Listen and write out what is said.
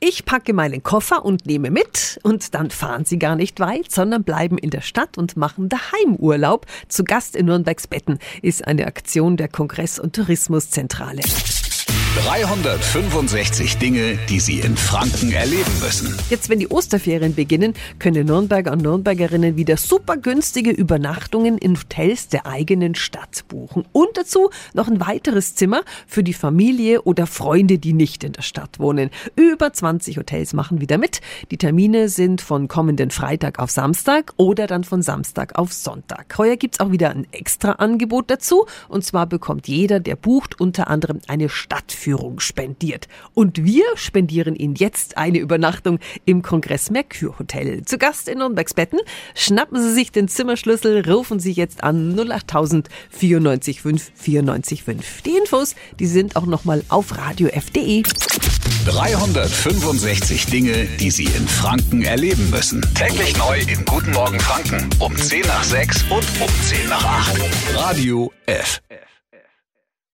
Ich packe meinen Koffer und nehme mit und dann fahren sie gar nicht weit, sondern bleiben in der Stadt und machen Daheimurlaub. Zu Gast in Nürnbergs Betten ist eine Aktion der Kongress- und Tourismuszentrale. 365 Dinge, die Sie in Franken erleben müssen. Jetzt, wenn die Osterferien beginnen, können Nürnberger und Nürnbergerinnen wieder super günstige Übernachtungen in Hotels der eigenen Stadt buchen. Und dazu noch ein weiteres Zimmer für die Familie oder Freunde, die nicht in der Stadt wohnen. Über 20 Hotels machen wieder mit. Die Termine sind von kommenden Freitag auf Samstag oder dann von Samstag auf Sonntag. Heuer gibt's auch wieder ein extra Angebot dazu. Und zwar bekommt jeder, der bucht, unter anderem eine Stadtführung Stadtführung spendiert. Und wir spendieren Ihnen jetzt eine Übernachtung im Kongress Mercure Hotel. Zu Gast in Nürnbergs Betten. Schnappen Sie sich den Zimmerschlüssel, rufen Sie jetzt an 08000 94 5 94 5. Die Infos, die sind auch nochmal auf radiof.de. 365 Dinge, die Sie in Franken erleben müssen. Täglich neu in Guten Morgen Franken um 10 nach 6 und um 10 nach 8. Radio F.